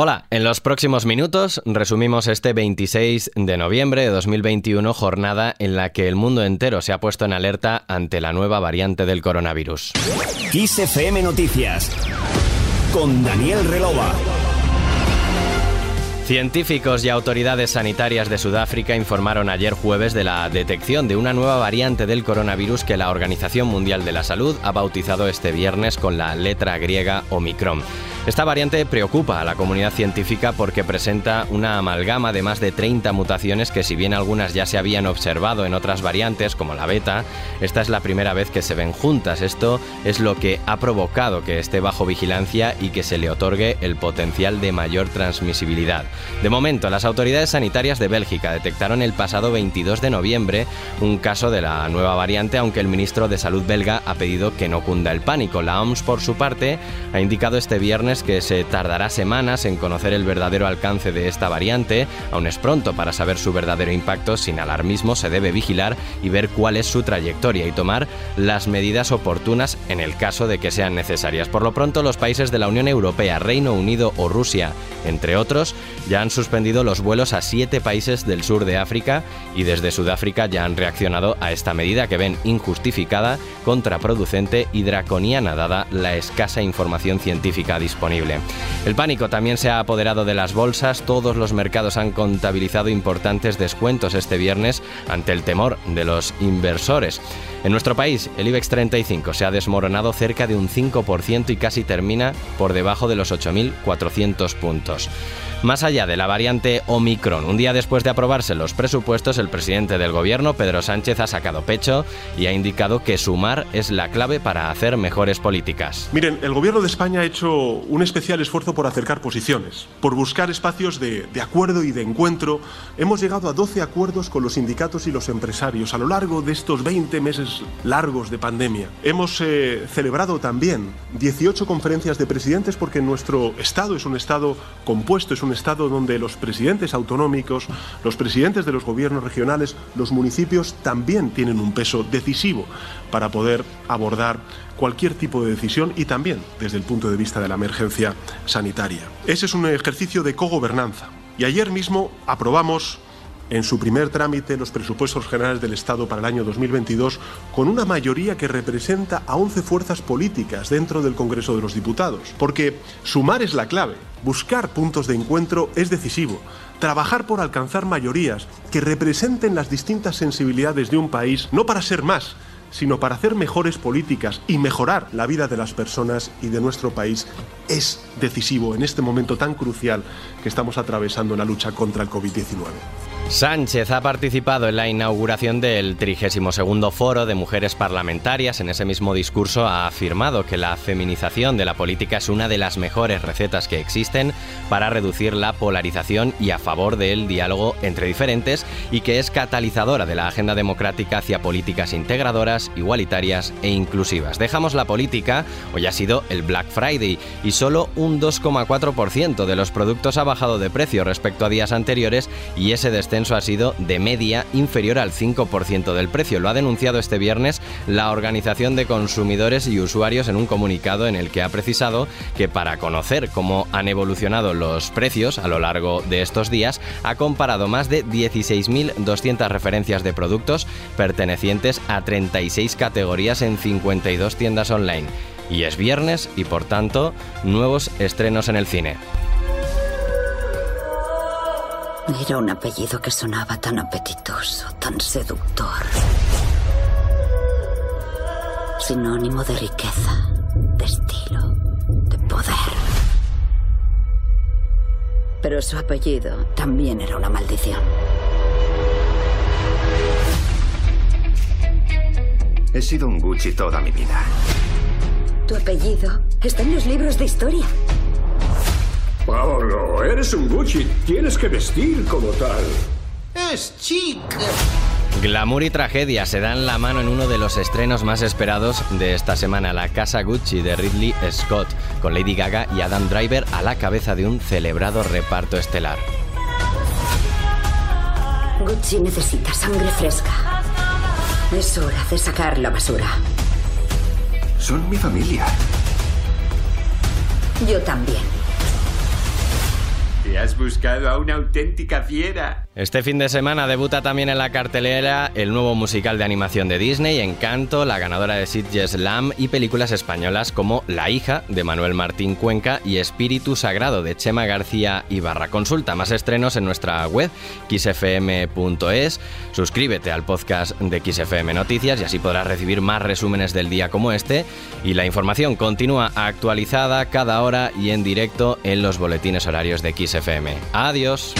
Hola, en los próximos minutos resumimos este 26 de noviembre de 2021, jornada en la que el mundo entero se ha puesto en alerta ante la nueva variante del coronavirus. Noticias con Daniel Relova. Científicos y autoridades sanitarias de Sudáfrica informaron ayer jueves de la detección de una nueva variante del coronavirus que la Organización Mundial de la Salud ha bautizado este viernes con la letra griega Omicron. Esta variante preocupa a la comunidad científica porque presenta una amalgama de más de 30 mutaciones que si bien algunas ya se habían observado en otras variantes como la beta, esta es la primera vez que se ven juntas. Esto es lo que ha provocado que esté bajo vigilancia y que se le otorgue el potencial de mayor transmisibilidad. De momento, las autoridades sanitarias de Bélgica detectaron el pasado 22 de noviembre un caso de la nueva variante, aunque el ministro de Salud belga ha pedido que no cunda el pánico. La OMS, por su parte, ha indicado este viernes que se tardará semanas en conocer el verdadero alcance de esta variante. Aún es pronto para saber su verdadero impacto. Sin alarmismo se debe vigilar y ver cuál es su trayectoria y tomar las medidas oportunas en el caso de que sean necesarias. Por lo pronto, los países de la Unión Europea, Reino Unido o Rusia, entre otros, ya han suspendido los vuelos a siete países del sur de África y desde Sudáfrica ya han reaccionado a esta medida que ven injustificada, contraproducente y draconiana dada la escasa información científica disponible. El pánico también se ha apoderado de las bolsas, todos los mercados han contabilizado importantes descuentos este viernes ante el temor de los inversores. En nuestro país, el IBEX 35 se ha desmoronado cerca de un 5% y casi termina por debajo de los 8.400 puntos. Más allá de la variante Omicron, un día después de aprobarse los presupuestos, el presidente del gobierno, Pedro Sánchez, ha sacado pecho y ha indicado que sumar es la clave para hacer mejores políticas. Miren, el gobierno de España ha hecho un especial esfuerzo por acercar posiciones, por buscar espacios de, acuerdo y de encuentro. Hemos llegado a 12 acuerdos con los sindicatos y los empresarios a lo largo de estos 20 meses largos de pandemia. Hemos eh, celebrado también 18 conferencias de presidentes porque nuestro Estado es un Estado compuesto, es un Estado donde los presidentes autonómicos, los presidentes de los gobiernos regionales, los municipios también tienen un peso decisivo para poder abordar cualquier tipo de decisión y también desde el punto de vista de la emergencia sanitaria. Ese es un ejercicio de cogobernanza. Y ayer mismo aprobamos en su primer trámite los presupuestos generales del Estado para el año 2022 con una mayoría que representa a 11 fuerzas políticas dentro del Congreso de los Diputados. Porque sumar es la clave, buscar puntos de encuentro es decisivo, trabajar por alcanzar mayorías que representen las distintas sensibilidades de un país, no para ser más, sino para hacer mejores políticas y mejorar la vida de las personas y de nuestro país es decisivo en este momento tan crucial que estamos atravesando en la lucha contra el COVID-19. Sánchez ha participado en la inauguración del 32 Foro de Mujeres Parlamentarias. En ese mismo discurso ha afirmado que la feminización de la política es una de las mejores recetas que existen para reducir la polarización y a favor del diálogo entre diferentes y que es catalizadora de la agenda democrática hacia políticas integradoras, igualitarias e inclusivas. Dejamos la política, hoy ha sido el Black Friday y solo un 2,4% de los productos ha bajado de precio respecto a días anteriores y ese descenso ha sido de media inferior al 5% del precio. Lo ha denunciado este viernes la Organización de Consumidores y Usuarios en un comunicado en el que ha precisado que para conocer cómo han evolucionado los precios a lo largo de estos días, ha comparado más de 16.200 referencias de productos pertenecientes a 36 categorías en 52 tiendas online. Y es viernes y por tanto nuevos estrenos en el cine. Era un apellido que sonaba tan apetitoso, tan seductor. Sinónimo de riqueza, de estilo, de poder. Pero su apellido también era una maldición. He sido un Gucci toda mi vida. Tu apellido está en los libros de historia. Paolo, eres un Gucci. Tienes que vestir como tal. Es chic. Glamour y tragedia se dan la mano en uno de los estrenos más esperados de esta semana, La Casa Gucci de Ridley Scott, con Lady Gaga y Adam Driver a la cabeza de un celebrado reparto estelar. Gucci necesita sangre fresca. Es hora de sacar la basura. Son mi familia. Yo también. Te has buscado a una auténtica fiera. Este fin de semana debuta también en la cartelera el nuevo musical de animación de Disney, Encanto, la ganadora de Sitges Lam y películas españolas como La hija de Manuel Martín Cuenca y Espíritu Sagrado de Chema García Ibarra. Consulta más estrenos en nuestra web xfm.es. Suscríbete al podcast de XFM Noticias y así podrás recibir más resúmenes del día como este. Y la información continúa actualizada cada hora y en directo en los boletines horarios de XFM. Adiós.